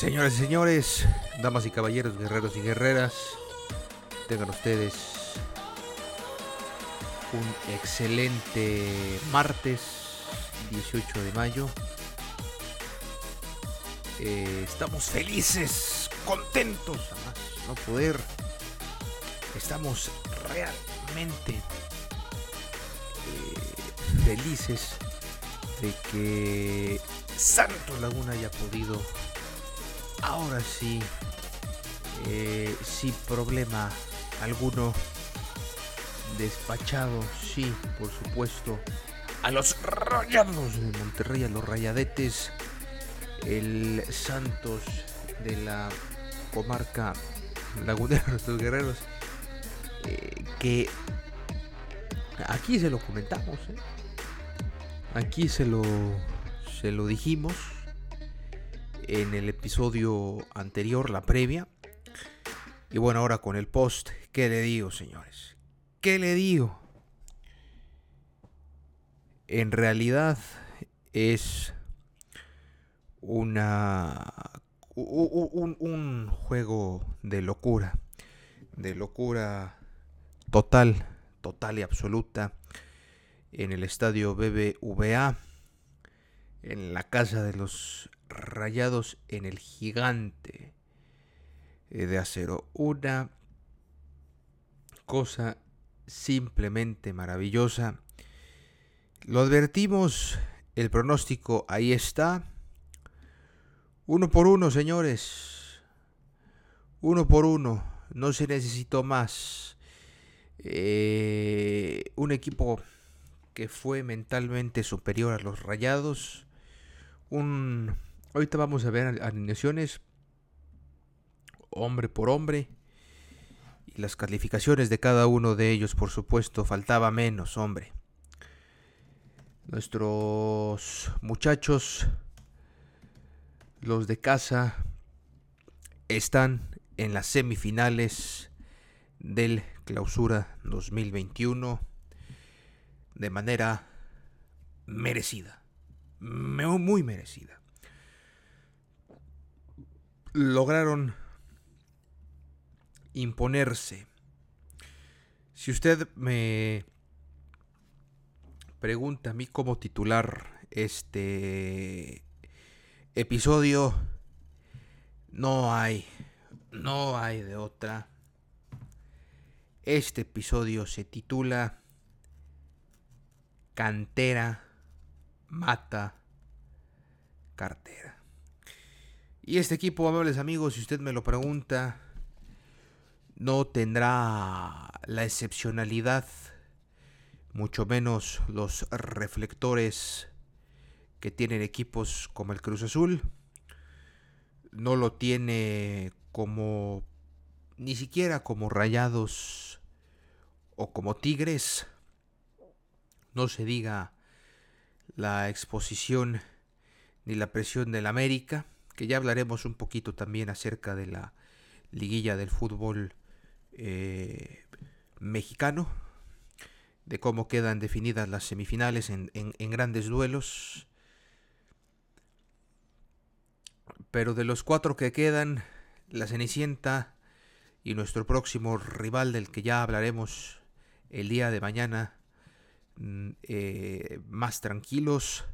Señoras y señores, damas y caballeros, guerreros y guerreras, tengan ustedes un excelente martes 18 de mayo. Eh, estamos felices, contentos, no poder. Estamos realmente eh, felices de que Santos Laguna haya podido ahora sí, eh, sin problema alguno, despachado, sí, por supuesto, a los rayados de Monterrey, a los rayadetes, el Santos de la comarca lagunera, nuestros guerreros, eh, que aquí se lo comentamos, ¿eh? aquí se lo, se lo dijimos en el episodio anterior, la previa. Y bueno, ahora con el post, ¿qué le digo, señores? ¿Qué le digo? En realidad es una un, un, juego de locura, de locura total, total y absoluta en el estadio BBVA, en la casa de los rayados en el gigante eh, de acero. Una cosa simplemente maravillosa. Lo advertimos, el pronóstico ahí está. Uno por uno, señores. Uno por uno. No se necesitó más. Eh, un equipo que fue mentalmente superior a los rayados. Un Ahorita vamos a ver alineaciones hombre por hombre y las calificaciones de cada uno de ellos, por supuesto, faltaba menos, hombre. Nuestros muchachos, los de casa, están en las semifinales del Clausura 2021 de manera merecida, muy merecida lograron imponerse. Si usted me pregunta a mí cómo titular este episodio, no hay, no hay de otra. Este episodio se titula Cantera mata cartera. Y este equipo, amables amigos, si usted me lo pregunta, no tendrá la excepcionalidad, mucho menos los reflectores que tienen equipos como el Cruz Azul. No lo tiene como ni siquiera como Rayados o como Tigres. No se diga la exposición ni la presión del América que ya hablaremos un poquito también acerca de la liguilla del fútbol eh, mexicano, de cómo quedan definidas las semifinales en, grandes duelos. Pero de los cuatro que quedan, la Cenicienta y nuestro próximo rival del que ya hablaremos el día de mañana, eh, más tranquilos.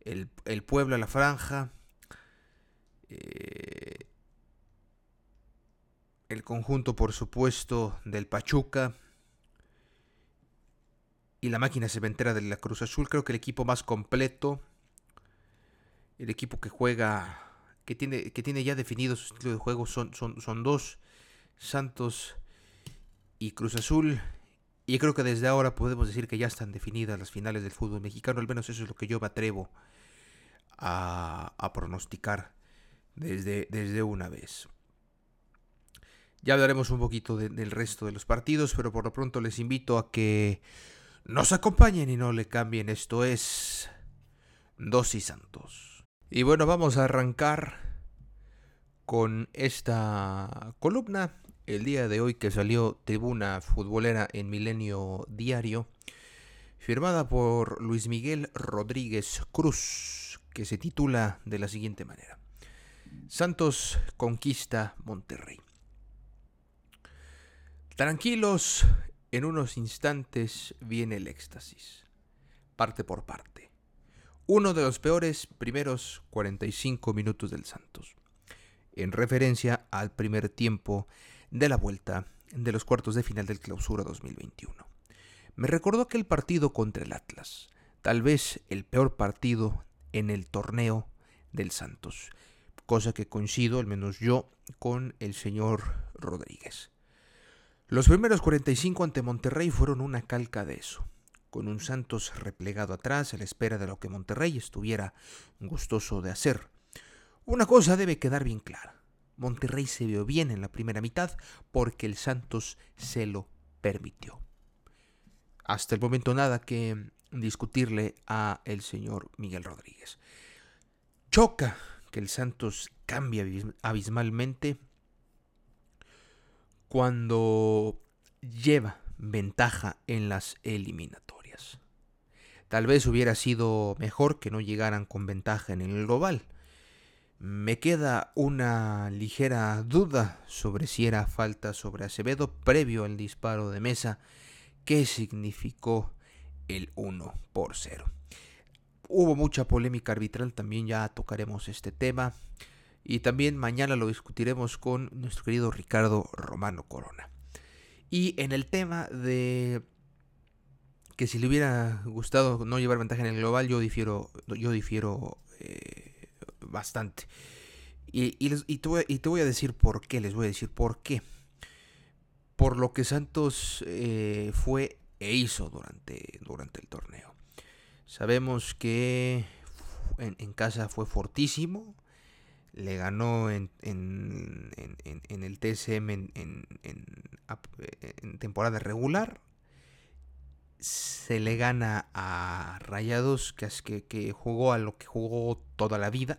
El, el Puebla, la franja. Eh, el conjunto, por supuesto, del Pachuca. Y la máquina cementera de la Cruz Azul. Creo que el equipo más completo. El equipo que juega. Que tiene, que tiene ya definido su estilo de juego. Son, son, son dos. Santos y Cruz Azul. Y creo que desde ahora podemos decir que ya están definidas las finales del fútbol mexicano. Al menos eso es lo que yo me atrevo a, pronosticar desde, desde una vez. Ya hablaremos un poquito de, del resto de los partidos, pero por lo pronto les invito a que nos acompañen y no le cambien. Esto es Dos y Santos. Y bueno, vamos a arrancar con esta columna el día de hoy que salió Tribuna Futbolera en Milenio Diario, firmada por Luis Miguel Rodríguez Cruz, que se titula de la siguiente manera. Santos conquista Monterrey. Tranquilos, en unos instantes viene el éxtasis, parte por parte. Uno de los peores primeros 45 minutos del Santos, en referencia al primer tiempo de la vuelta de los cuartos de final del Clausura 2021. Me recordó aquel partido contra el Atlas, tal vez el peor partido en el torneo del Santos, cosa que coincido, al menos yo, con el señor Rodríguez. Los primeros 45 ante Monterrey fueron una calca de eso, con un Santos replegado atrás a la espera de lo que Monterrey estuviera gustoso de hacer. Una cosa debe quedar bien clara. Monterrey se vio bien en la primera mitad porque el Santos se lo permitió. Hasta el momento nada que discutirle a el señor Miguel Rodríguez. Choca que el Santos cambia abismalmente cuando lleva ventaja en las eliminatorias. Tal vez hubiera sido mejor que no llegaran con ventaja en el global me queda una ligera duda sobre si era falta sobre Acevedo previo al disparo de mesa que significó el 1 por 0. Hubo mucha polémica arbitral, también ya tocaremos este tema y también mañana lo discutiremos con nuestro querido Ricardo Romano Corona. Y en el tema de que si le hubiera gustado no llevar ventaja en el global, yo difiero, yo difiero eh, bastante. Y, te voy, a decir por qué, les voy a decir por qué. Por lo que Santos eh, fue e hizo durante, durante el torneo. Sabemos que en, casa fue fortísimo. Le ganó en, en, en el TSM en, temporada regular se le gana a Rayados, que, es que, que, jugó a lo que jugó toda la vida.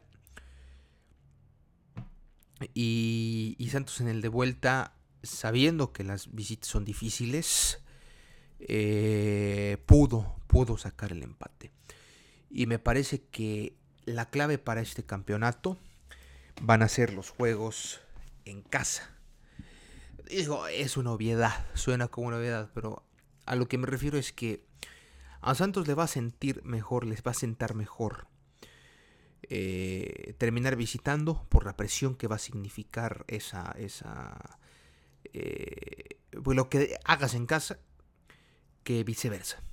Y, Santos en el de vuelta, sabiendo que las visitas son difíciles, eh, pudo, pudo sacar el empate. Y me parece que la clave para este campeonato van a ser los juegos en casa. Digo, es una obviedad, suena como una obviedad, pero a lo que me refiero es que a Santos le va a sentir mejor, les va a sentar mejor eh, terminar visitando por la presión que va a significar esa, esa eh, pues lo que hagas en casa que viceversa.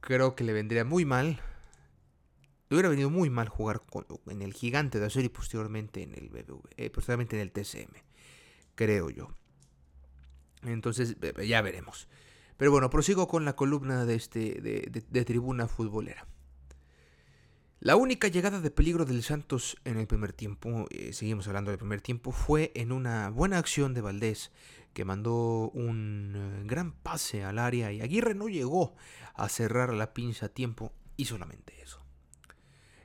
Creo que le vendría muy mal. Hubiera venido muy mal jugar en el gigante de acero y posteriormente en el BBV, eh, posteriormente en el TCM, creo yo. Entonces ya veremos. Pero bueno, prosigo con la columna de, este, de tribuna futbolera. La única llegada de peligro del Santos en el primer tiempo, eh, seguimos hablando del primer tiempo, fue en una buena acción de Valdés, que mandó un eh, gran pase al área y Aguirre no llegó a cerrar la pinza a tiempo y solamente eso.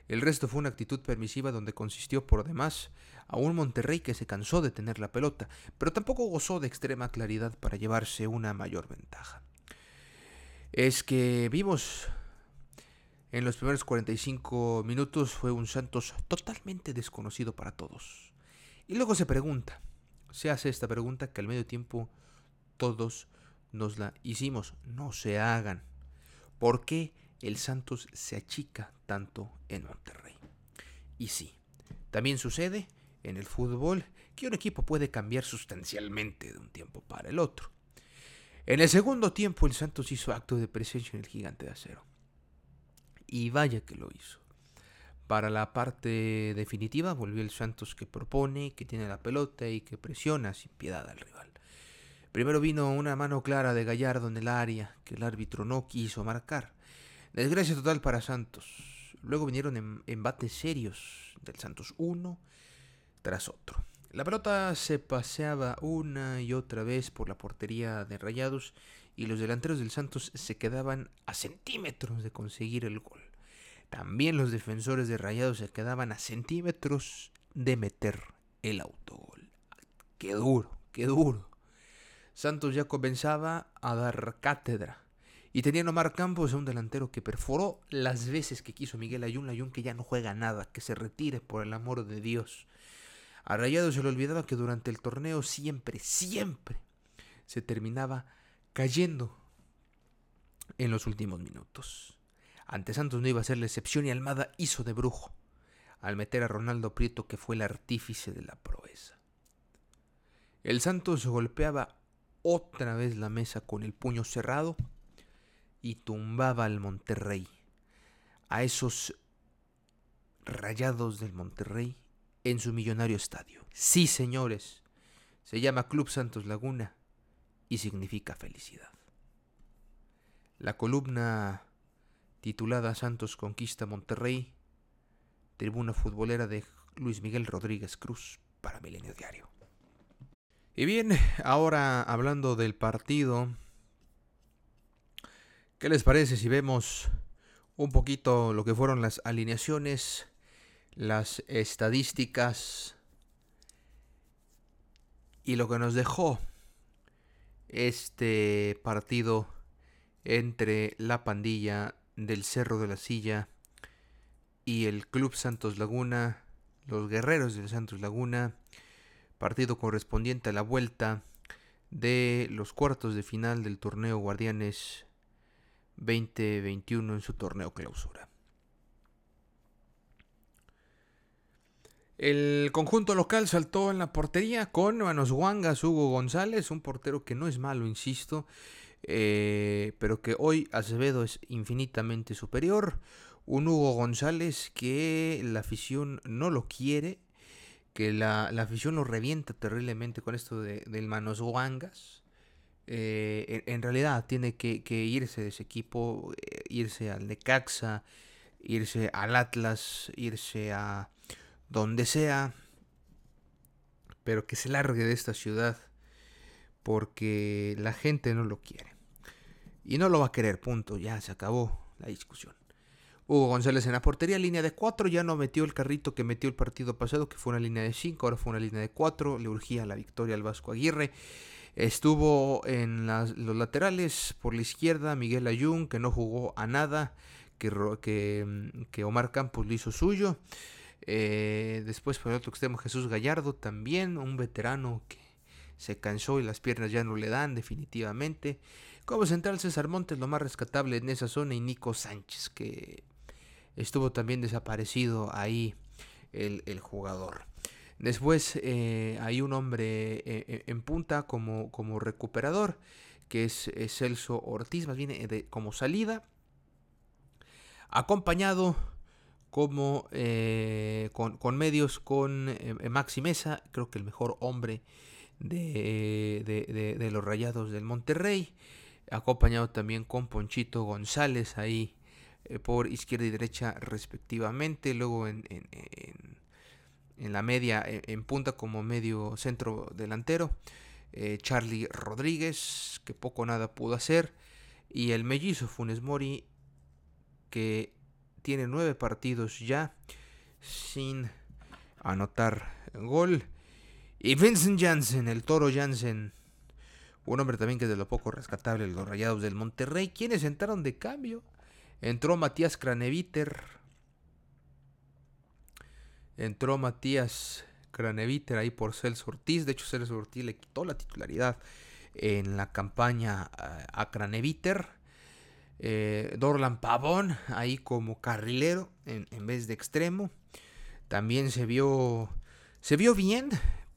El resto fue una actitud permisiva donde consistió por demás a un Monterrey que se cansó de tener la pelota, pero tampoco gozó de extrema claridad para llevarse una mayor ventaja. Es que vimos en los primeros 45 minutos fue un Santos totalmente desconocido para todos. Y luego se pregunta, se hace esta pregunta que al medio tiempo todos nos la hicimos. No se hagan. ¿Por qué el Santos se achica tanto en Monterrey? Y sí, también sucede en el fútbol que un equipo puede cambiar sustancialmente de un tiempo para el otro. En el segundo tiempo el Santos hizo acto de presencia en el gigante de acero. Y vaya que lo hizo. Para la parte definitiva volvió el Santos que propone, que tiene la pelota y que presiona sin piedad al rival. Primero vino una mano clara de Gallardo en el área que el árbitro no quiso marcar. Desgracia total para Santos. Luego vinieron em-, embates serios del Santos uno tras otro. La pelota se paseaba una y otra vez por la portería de Rayados y los delanteros del Santos se quedaban a centímetros de conseguir el gol. También los defensores de Rayados se quedaban a centímetros de meter el autogol. Qué duro, qué duro. Santos ya comenzaba a dar cátedra. Y tenía Omar Campos, un delantero que perforó las veces que quiso Miguel Ayun, Ayun que ya no juega nada, que se retire por el amor de Dios. A Rayado se le olvidaba que durante el torneo siempre, siempre se terminaba cayendo en los últimos minutos. Ante Santos no iba a ser la excepción y Almada hizo de brujo al meter a Ronaldo Prieto que fue el artífice de la proeza. El Santos golpeaba otra vez la mesa con el puño cerrado y tumbaba al Monterrey, a esos rayados del Monterrey en su millonario estadio. Sí, señores, se llama Club Santos Laguna y significa felicidad. La columna titulada Santos Conquista Monterrey, tribuna futbolera de Luis Miguel Rodríguez Cruz para Milenio Diario. Y bien, ahora hablando del partido, ¿qué les parece si vemos un poquito lo que fueron las alineaciones las estadísticas y lo que nos dejó este partido entre la pandilla del Cerro de la Silla y el Club Santos Laguna, los guerreros del Santos Laguna, partido correspondiente a la vuelta de los cuartos de final del torneo Guardianes 2021 en su torneo clausura. El conjunto local saltó en la portería con manos guangas Hugo González, un portero que no es malo, insisto, eh, pero que hoy Acevedo es infinitamente superior. Un Hugo González que la afición no lo quiere, que la, afición lo revienta terriblemente con esto de, del manos guangas. Eh, en, realidad tiene que, irse de ese equipo, eh, irse al Necaxa, irse al Atlas, irse a donde sea, pero que se largue de esta ciudad porque la gente no lo quiere. Y no lo va a querer, punto, ya se acabó la discusión. Hugo González en la portería, línea de 4, ya no metió el carrito que metió el partido pasado, que fue una línea de 5, ahora fue una línea de 4, le urgía la victoria al Vasco Aguirre. Estuvo en los laterales, por la izquierda, Miguel Ayun, que no jugó a nada, que, que, Omar Campos lo hizo suyo. Eh, después por el otro extremo Jesús Gallardo también, un veterano que se cansó y las piernas ya no le dan definitivamente. Como central César Montes, lo más rescatable en esa zona, y Nico Sánchez, que estuvo también desaparecido ahí el, jugador. Después eh, hay un hombre eh, en punta como, como recuperador, que es, Celso Ortiz, más bien como salida, acompañado como eh, con, medios con eh, eh, Maxi Mesa, creo que el mejor hombre de, los Rayados del Monterrey, acompañado también con Ponchito González ahí por izquierda y derecha respectivamente, luego en, en, la media en punta como medio centro delantero, Charlie Rodríguez, que poco nada pudo hacer, y el mellizo Funes Mori, que tiene nueve partidos ya sin anotar gol. Y Vincent Janssen, el toro Janssen, un hombre también que es de lo poco rescatable los rayados del Monterrey, quienes entraron de cambio. Entró Matías Craneviter. Entró Matías Craneviter ahí por Celso Ortiz. De hecho, Celso Ortiz le quitó la titularidad en la campaña a Craneviter. Eh, Dorlan Pavón ahí como carrilero en, vez de extremo. También se vio, se vio bien,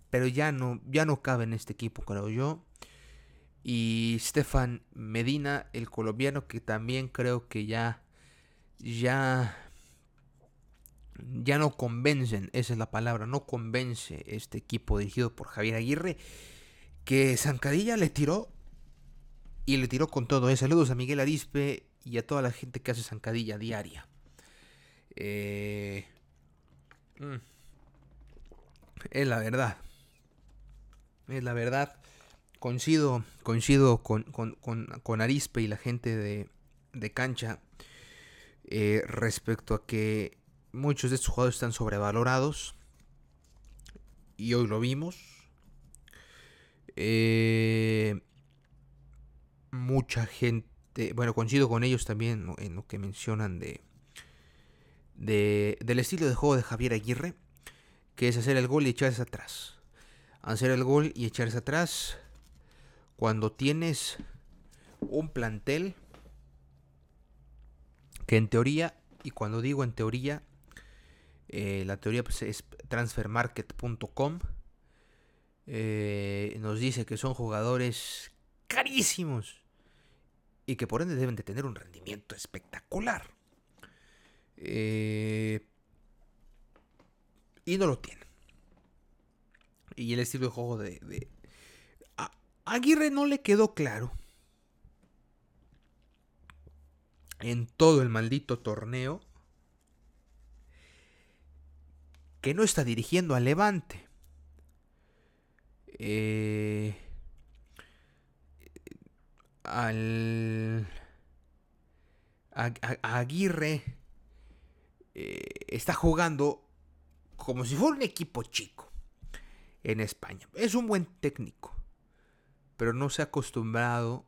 pero ya no, ya no cabe en este equipo, creo yo. Y Stefan Medina, el colombiano, que también creo que ya, ya, ya no convencen, esa es la palabra, no convence este equipo dirigido por Javier Aguirre, que Zancadilla le tiró y le tiró con todo. ¿eh? Saludos a Miguel Arispe y a toda la gente que hace zancadilla diaria. Eh, mm, es la verdad. Es la verdad. Coincido, coincido con, con, Arispe y la gente de, de cancha eh, respecto a que muchos de estos jugadores están sobrevalorados. Y hoy lo vimos. Eh, mucha gente, bueno, coincido con ellos también en lo que mencionan de, de, del estilo de juego de Javier Aguirre, que es hacer el gol y echarse atrás. Hacer el gol y echarse atrás cuando tienes un plantel que en teoría, y cuando digo en teoría, eh, la teoría pues, es transfermarket.com, eh, nos dice que son jugadores carísimos y que por ende deben de tener un rendimiento espectacular. Eh, y no lo tienen. Y el estilo de juego de, a Aguirre no le quedó claro en todo el maldito torneo que no está dirigiendo al Levante. Eh, al Aguirre eh, está jugando como si fuera un equipo chico en España. Es un buen técnico, pero no se ha acostumbrado,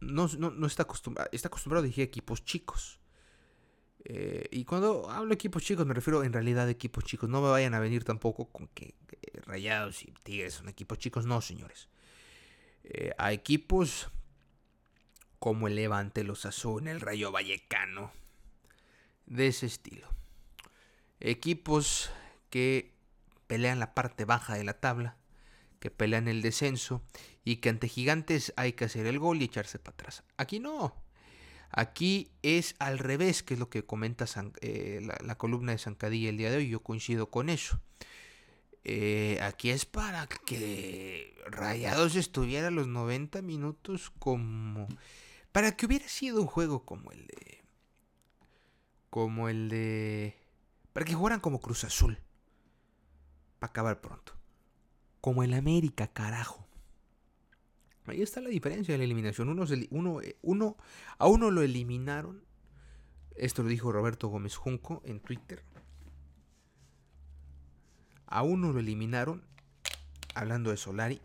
no, no, está acostumbrado, está acostumbrado a dirigir equipos chicos. Eh, y cuando hablo de equipos chicos me refiero en realidad a equipos chicos. No me vayan a venir tampoco con que, Rayados y Tigres son equipos chicos. No, señores. Eh, a equipos como el Levante, los en el Rayo Vallecano, de ese estilo. Equipos que pelean la parte baja de la tabla, que pelean el descenso y que ante gigantes hay que hacer el gol y echarse para atrás. Aquí no. Aquí es al revés, que es lo que comenta eh, la, columna de Zancadilla el día de hoy. Yo coincido con eso. Eh, aquí es para que Rayados estuviera los 90 minutos como para que hubiera sido un juego como el de. Como el de. Para que jugaran como Cruz Azul. Para acabar pronto. Como el América, carajo. Ahí está la diferencia de la eliminación. Uno, uno, eh, uno, a uno lo eliminaron. Esto lo dijo Roberto Gómez Junco en Twitter. A uno lo eliminaron. Hablando de Solari.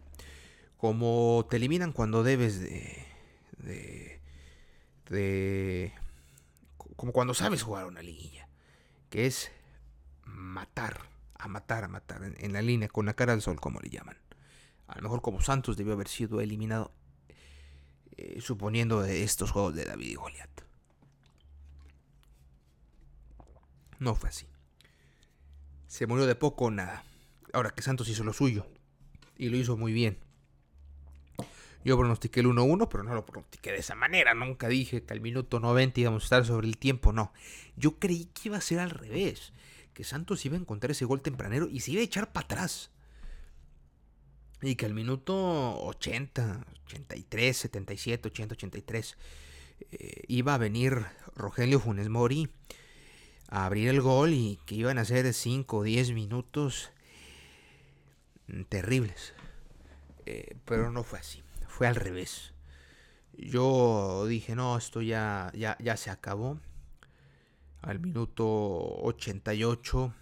Como te eliminan cuando debes de, de de como cuando sabes jugar una liguilla, que es matar, a matar, a matar, en, la línea, con la cara al sol, como le llaman. A lo mejor como Santos debió haber sido eliminado, eh, suponiendo estos juegos de David y Goliat. No fue así. Se murió de poco nada. Ahora que Santos hizo lo suyo. Y lo hizo muy bien. Yo pronostiqué el 1-1, pero no lo pronostiqué de esa manera. Nunca dije que al minuto 90 íbamos a estar sobre el tiempo, no. Yo creí que iba a ser al revés. Que Santos iba a encontrar ese gol tempranero y se iba a echar para atrás. Y que al minuto 80, 83, 77, 80, 83 iba a venir Rogelio Funes Mori a abrir el gol y que iban a ser 5 o 10 minutos terribles. Eh, pero no fue así fue al revés. Yo dije, no, esto ya, ya, ya se acabó. Al minuto 88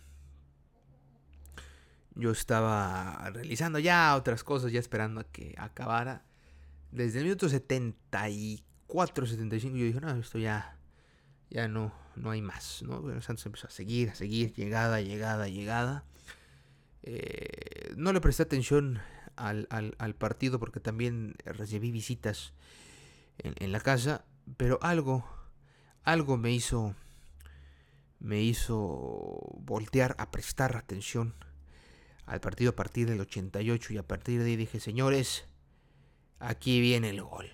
yo estaba realizando ya otras cosas, ya esperando a que acabara. Desde el minuto 74, 75 yo dije, no, esto ya, ya no, no hay más. ¿no? Santos empezó a seguir, a seguir, llegada, llegada, llegada. Eh, no le presté atención al, partido porque también recibí visitas en, la casa. pero algo, algo me hizo, me hizo voltear a prestar atención al partido a partir del 88 y a partir de ahí dije, señores, aquí viene el gol.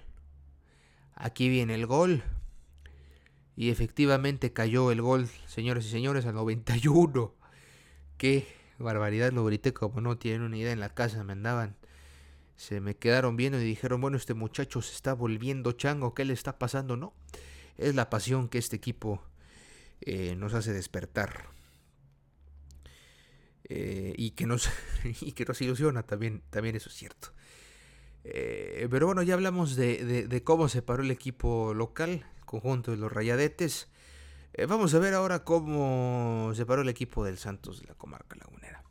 Aquí viene el gol. Y efectivamente cayó el gol, señores y señores, al 91. Qué barbaridad, lo grité como no tienen una idea en la casa, me andaban. Se me quedaron viendo y dijeron, bueno, este muchacho se está volviendo chango, ¿qué le está pasando? No, es la pasión que este equipo eh, nos hace despertar. Eh, y, que nos, y que nos ilusiona también, también eso es cierto. Eh, pero bueno, ya hablamos de, de, cómo se paró el equipo local, el conjunto de los Rayadetes. Vamos a ver ahora cómo se paró el equipo del Santos de la comarca lagunera.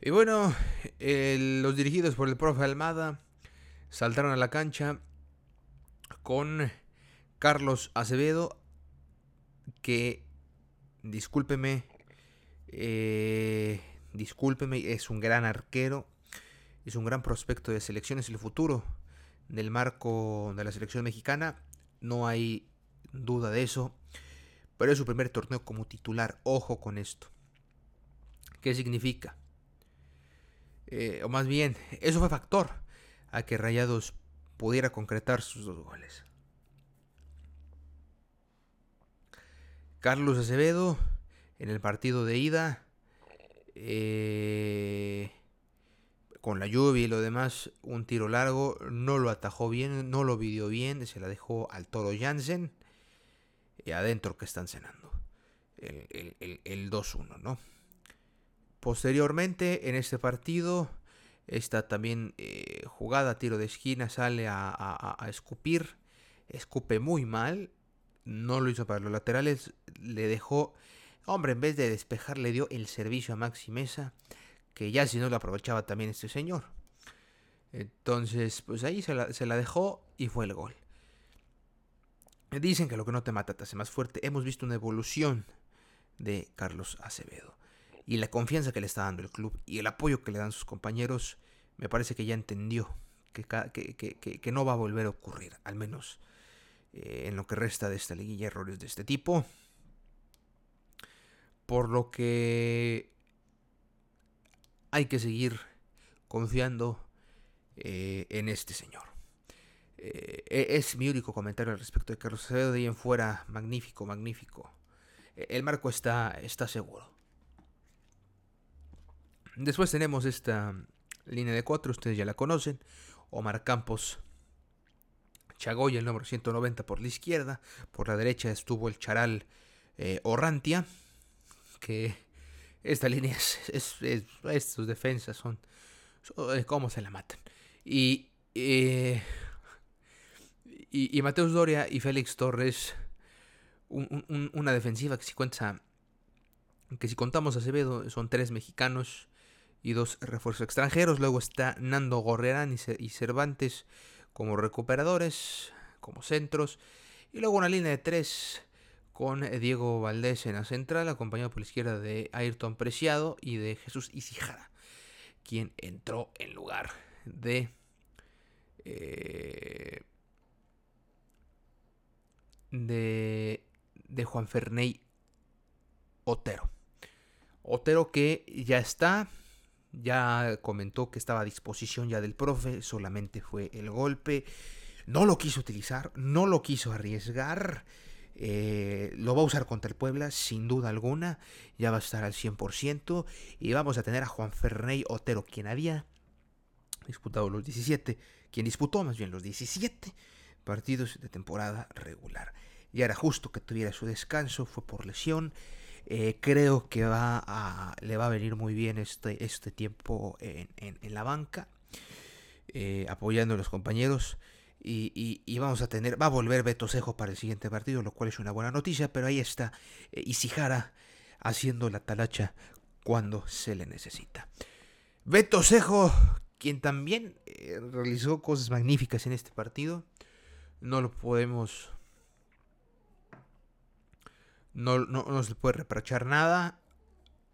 Y bueno, los dirigidos por el profe Almada saltaron a la cancha con Carlos Acevedo, que, discúlpeme, eh, discúlpeme, es un gran arquero, es un gran prospecto de selecciones, el futuro del marco de la selección mexicana, no hay duda de eso, pero es su primer torneo como titular, ojo con esto. ¿Qué significa? Eh, o más bien, eso fue factor a que Rayados pudiera concretar sus dos goles. Carlos Acevedo en el partido de ida, eh, con la lluvia y lo demás, un tiro largo, no lo atajó bien, no lo vidió bien, se la dejó al toro Jansen, y adentro que están cenando, el, el 2-1, ¿no? Posteriormente, en este partido, esta también eh, jugada, tiro de esquina, sale a, escupir. Escupe muy mal. No lo hizo para los laterales. Le dejó. Hombre, en vez de despejar, le dio el servicio a Maxi Mesa. Que ya si no lo aprovechaba también este señor. Entonces, pues ahí se la, se la dejó y fue el gol. Dicen que lo que no te mata te hace más fuerte. Hemos visto una evolución de Carlos Acevedo y la confianza que le está dando el club y el apoyo que le dan sus compañeros, me parece que ya entendió que, no va a volver a ocurrir, al menos eh, en lo que resta de esta liguilla, errores de este tipo. Por lo que hay que seguir confiando eh, en este señor. Eh, e-, es mi único comentario al respecto de Carlos Acevedo. De en fuera, magnífico, magnífico. El marco está, está seguro. Después tenemos esta línea de cuatro, ustedes ya la conocen. Omar Campos, Chagoya, el número 190 por la izquierda. Por la derecha estuvo el Charal eh, Orrantia, que esta línea es, estos defensas son, son, cómo se la matan. Y, eh, y, Mateus Doria y Félix Torres, una defensiva que si cuenta, que si contamos a Acevedo son tres mexicanos y dos refuerzos extranjeros. Luego está Nando Gorrerán y Cervantes como recuperadores, como centros. Y luego una línea de tres con Diego Valdés en la central, acompañado por la izquierda de Ayrton Preciado y de Jesús Isijara, quien entró en lugar de, eh, de, de Juan Ferney Otero. Otero que ya está ya comentó que estaba a disposición ya del profe, solamente fue el golpe. No lo quiso utilizar, no lo quiso arriesgar. Eh, lo va a usar contra el Puebla, sin duda alguna. Ya va a estar al 100%. Y vamos a tener a Juan Ferney Otero, quien había disputado los 17, quien disputó más bien los 17 partidos de temporada regular. Y era justo que tuviera su descanso, fue por lesión. Eh, creo que va a, le va a venir muy bien este, este tiempo en, la banca, eh, apoyando a los compañeros. Y, vamos a tener, va a volver Beto Cejo para el siguiente partido, lo cual es una buena noticia, pero ahí está eh, Isijara haciendo la talacha cuando se le necesita. Beto Cejo, quien también realizó cosas magníficas en este partido, no lo podemos no, no, se le puede reprochar nada.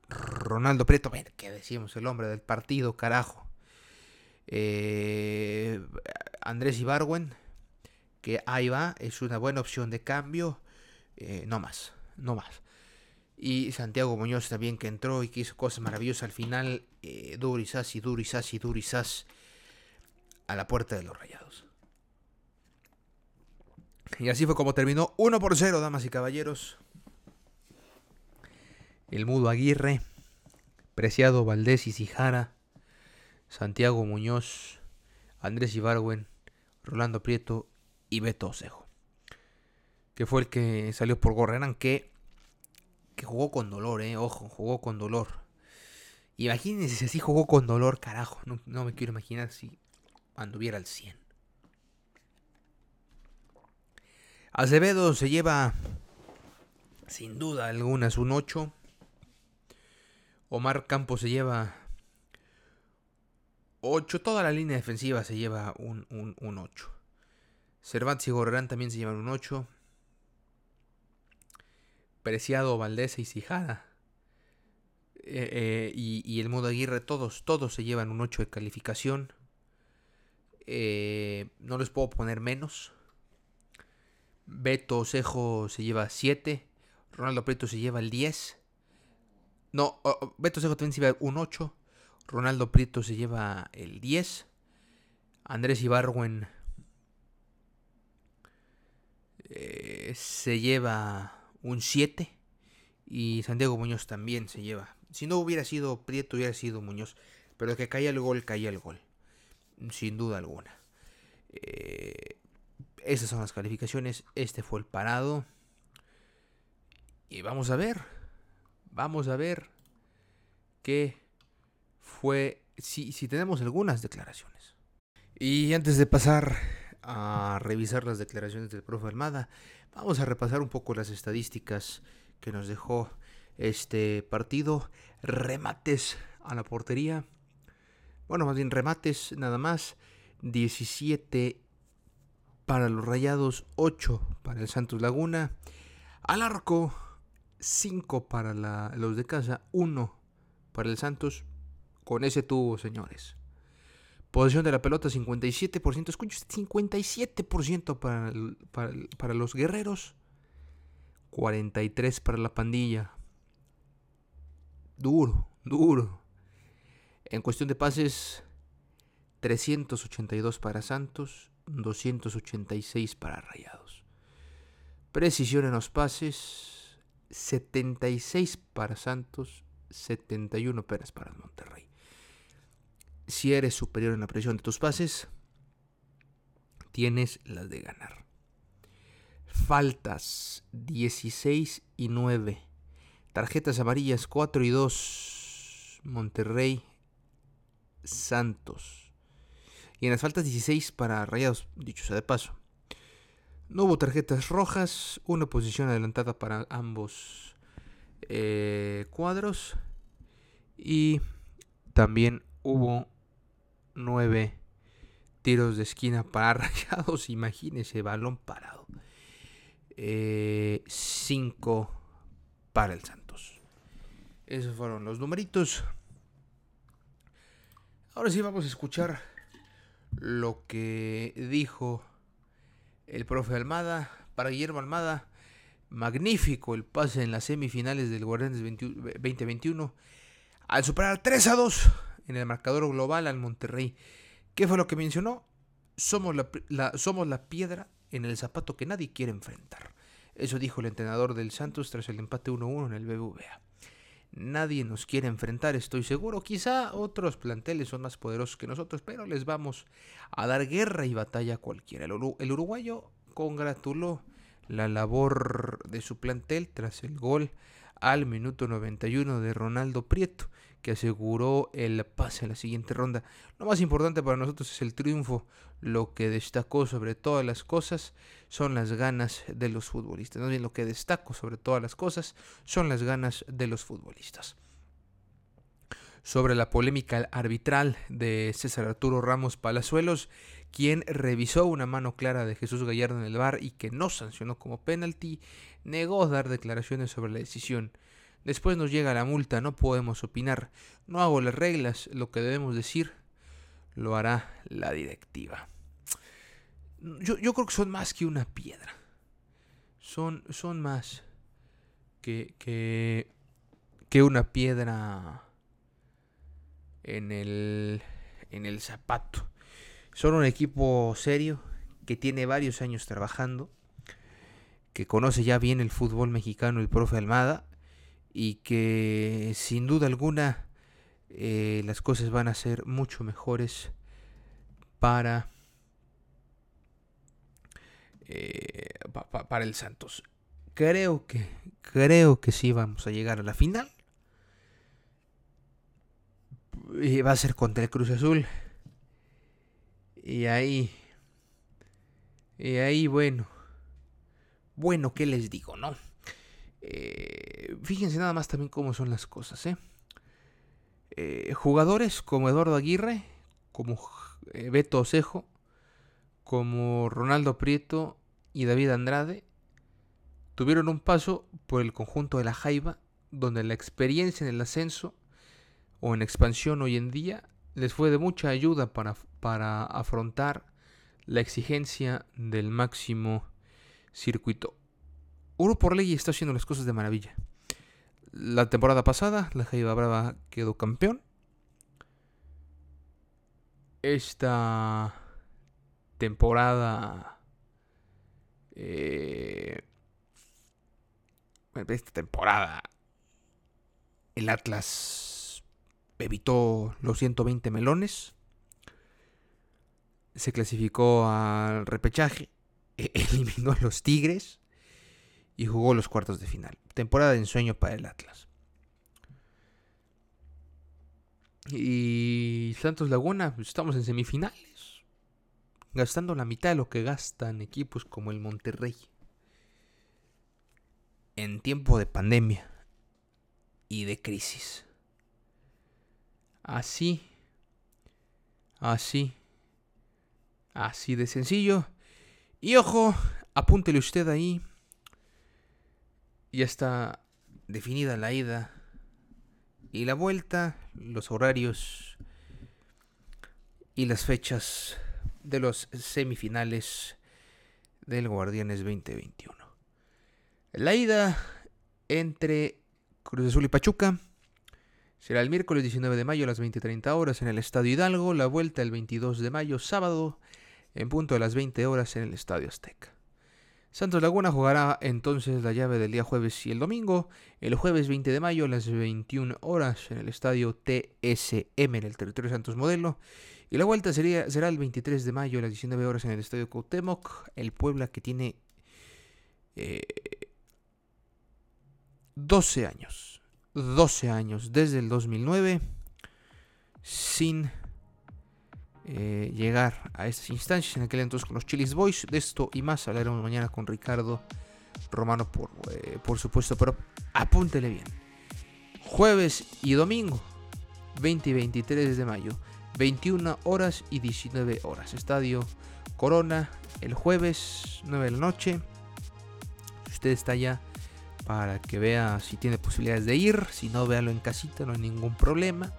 Ronaldo Prieto, bueno, ¿qué decimos? El hombre del partido, carajo. Eh, Andrés Ibarwen, que ahí va, es una buena opción de cambio, eh, no más, no más. Y Santiago Muñoz también que entró y que hizo cosas maravillosas al final, eh, Durisas y Durisas y Durisas a la puerta de los rayados. Y así fue como terminó 1 por 0, damas y caballeros. El Mudo Aguirre, Preciado Valdés y Cijara, Santiago Muñoz, Andrés Ibarwen, Rolando Prieto y Beto Osejo. Que fue el que salió por Gorreran, que, que jugó con dolor, eh. Ojo, jugó con dolor. Imagínense si así jugó con dolor, carajo. No, no me quiero imaginar si anduviera al 100. Acevedo se lleva, sin duda alguna, un 8. Omar Campos se lleva 8. Toda la línea defensiva se lleva un, un, un 8. Cervantes y Gorrerán también se llevan un 8. Preciado, Valdés y Cijada. Eh, eh, y, el modo Aguirre, todos, todos se llevan un 8 de calificación. Eh, no les puedo poner menos. Beto Osejo se lleva 7. Ronaldo Prieto se lleva el 10. No, Beto Osejo también se lleva un 8. Ronaldo Prieto se lleva el 10. Andrés Ibarwen eh, se lleva un 7. Y Santiago Muñoz también se lleva. Si no hubiera sido Prieto, hubiera sido Muñoz. Pero que caía el gol, caía el gol. Sin duda alguna. Eh, esas son las calificaciones. Este fue el parado. Y vamos a ver. Vamos a ver qué fue. Si, tenemos algunas declaraciones. Y antes de pasar a revisar las declaraciones del profe Almada, vamos a repasar un poco las estadísticas que nos dejó este partido. Remates a la portería. Bueno, más bien remates nada más. 17 para los Rayados, 8 para el Santos Laguna. Al arco, 5 para la, los de casa, 1 para el Santos. Con ese tubo, señores. Posición de la pelota, 57%. Escucho, 57% para, para, para los guerreros. 43 para la pandilla. Duro, duro. En cuestión de pases, 382 para Santos, 286 para Rayados. Precisión en los pases, 76 para Santos, 71 apenas para Monterrey. Si eres superior en la presión de tus pases, tienes las de ganar. Faltas 16 y 9. Tarjetas amarillas 4 y 2. Monterrey Santos. Y en las faltas 16 para Rayados, dicho sea de paso. No hubo tarjetas rojas, una posición adelantada para ambos eh, cuadros. Y también hubo 9 tiros de esquina para Rayados. Imagínense, balón parado. 5 eh, para el Santos. Esos fueron los numeritos. Ahora sí vamos a escuchar lo que dijo el profe Almada. Para Guillermo Almada, magnífico el pase en las semifinales del Guardianes 2021 al superar 3 a 2 en el marcador global al Monterrey. ¿Qué fue lo que mencionó? Somos la, somos la piedra en el zapato que nadie quiere enfrentar. Eso dijo el entrenador del Santos tras el empate 1-1 en el BBVA. Nadie nos quiere enfrentar, estoy seguro. Quizá otros planteles son más poderosos que nosotros, pero les vamos a dar guerra y batalla a cualquiera. El, uruguayo congratuló la labor de su plantel tras el gol al minuto 91 de Ronaldo Prieto, que aseguró el pase a la siguiente ronda. Lo más importante para nosotros es el triunfo. Lo que destacó sobre todas las cosas son las ganas de los futbolistas. Lo que destaco sobre todas las cosas son las ganas de los futbolistas. Sobre la polémica arbitral de César Arturo Ramos Palazuelos, quien revisó una mano clara de Jesús Gallardo en el bar y que no sancionó como penalti, negó dar declaraciones sobre la decisión. Después nos llega la multa, no podemos opinar. No hago las reglas, lo que debemos decir lo hará la directiva. Yo, creo que son más que una piedra. Son, más que, una piedra en el zapato. Son un equipo serio que tiene varios años trabajando, que conoce ya bien el fútbol mexicano el profe Almada y que sin duda alguna eh, las cosas van a ser mucho mejores para, eh, para el Santos. Creo que, creo que sí vamos a llegar a la final. Y va a ser contra el Cruz Azul. Y ahí. Y ahí, bueno. Bueno, ¿qué les digo, no? Eh, fíjense nada más también cómo son las cosas, ¿eh? eh jugadores como Eduardo Aguirre, como eh, Beto Osejo, como Ronaldo Prieto y David Andrade, tuvieron un paso por el conjunto de la Jaiba, donde la experiencia en el ascenso o en expansión hoy en día les fue de mucha ayuda para, para afrontar la exigencia del máximo circuito. Uro por ley está haciendo las cosas de maravilla. La temporada pasada, la Jaiba Brava quedó campeón. Esta temporada. Eh, esta temporada. El Atlas evitó los 120 melones se clasificó al repechaje, eliminó a los Tigres y jugó los cuartos de final. Temporada de ensueño para el Atlas. Y Santos Laguna, pues, estamos en semifinales. Gastando la mitad de lo que gastan equipos como el Monterrey. En tiempo de pandemia y de crisis. Así, así Así de sencillo. Y ojo, apúntele usted ahí. Ya está definida la ida y la vuelta, los horarios y las fechas de los semifinales del Guardianes 2021. La ida entre Cruz Azul y Pachuca será el miércoles 19 de mayo a las 20.30 horas en el Estadio Hidalgo, la vuelta el 22 de mayo, sábado, en punto de las 20 horas en el Estadio Azteca. Santos Laguna jugará entonces la llave del día jueves y el domingo, el jueves 20 de mayo a las 21 horas en el estadio TSM en el territorio de Santos Modelo, y la vuelta sería, será el 23 de mayo a las 19 horas en el estadio Cuauhtémoc, el Puebla que tiene 12 eh, años, 12 años desde el 2009 sin eh, llegar a estas instancias. En aquel entonces con los Chilis Boys. De esto y más hablaremos mañana con Ricardo Romano, por, eh, por supuesto. Pero apúntele bien. Jueves y domingo, 20 y 23 de mayo, 21 horas y 19 horas. Estadio Corona, el jueves, 9 de la noche. usted está allá para que vea si tiene posibilidades de ir. Si no, véalo en casita, no hay ningún problema.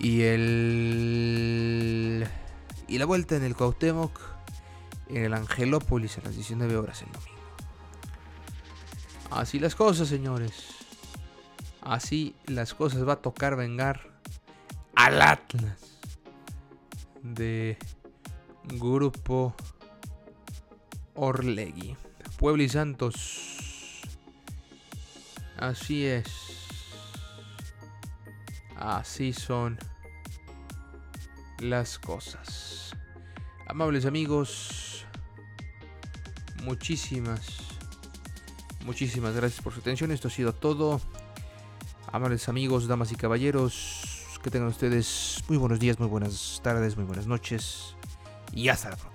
Y el. Y la vuelta en el Cuauhtémoc, en el Angelópolis a las 19 horas el domingo. Así las cosas, señores. Así las cosas. Va a tocar vengar al Atlas de Grupo Orlegui. Puebla y Santos. Así es. Así son las cosas. Amables amigos, muchísimas, muchísimas gracias por su atención. Esto ha sido todo. Amables amigos, damas y caballeros, que tengan ustedes muy buenos días, muy buenas tardes, muy buenas noches y hasta la próxima.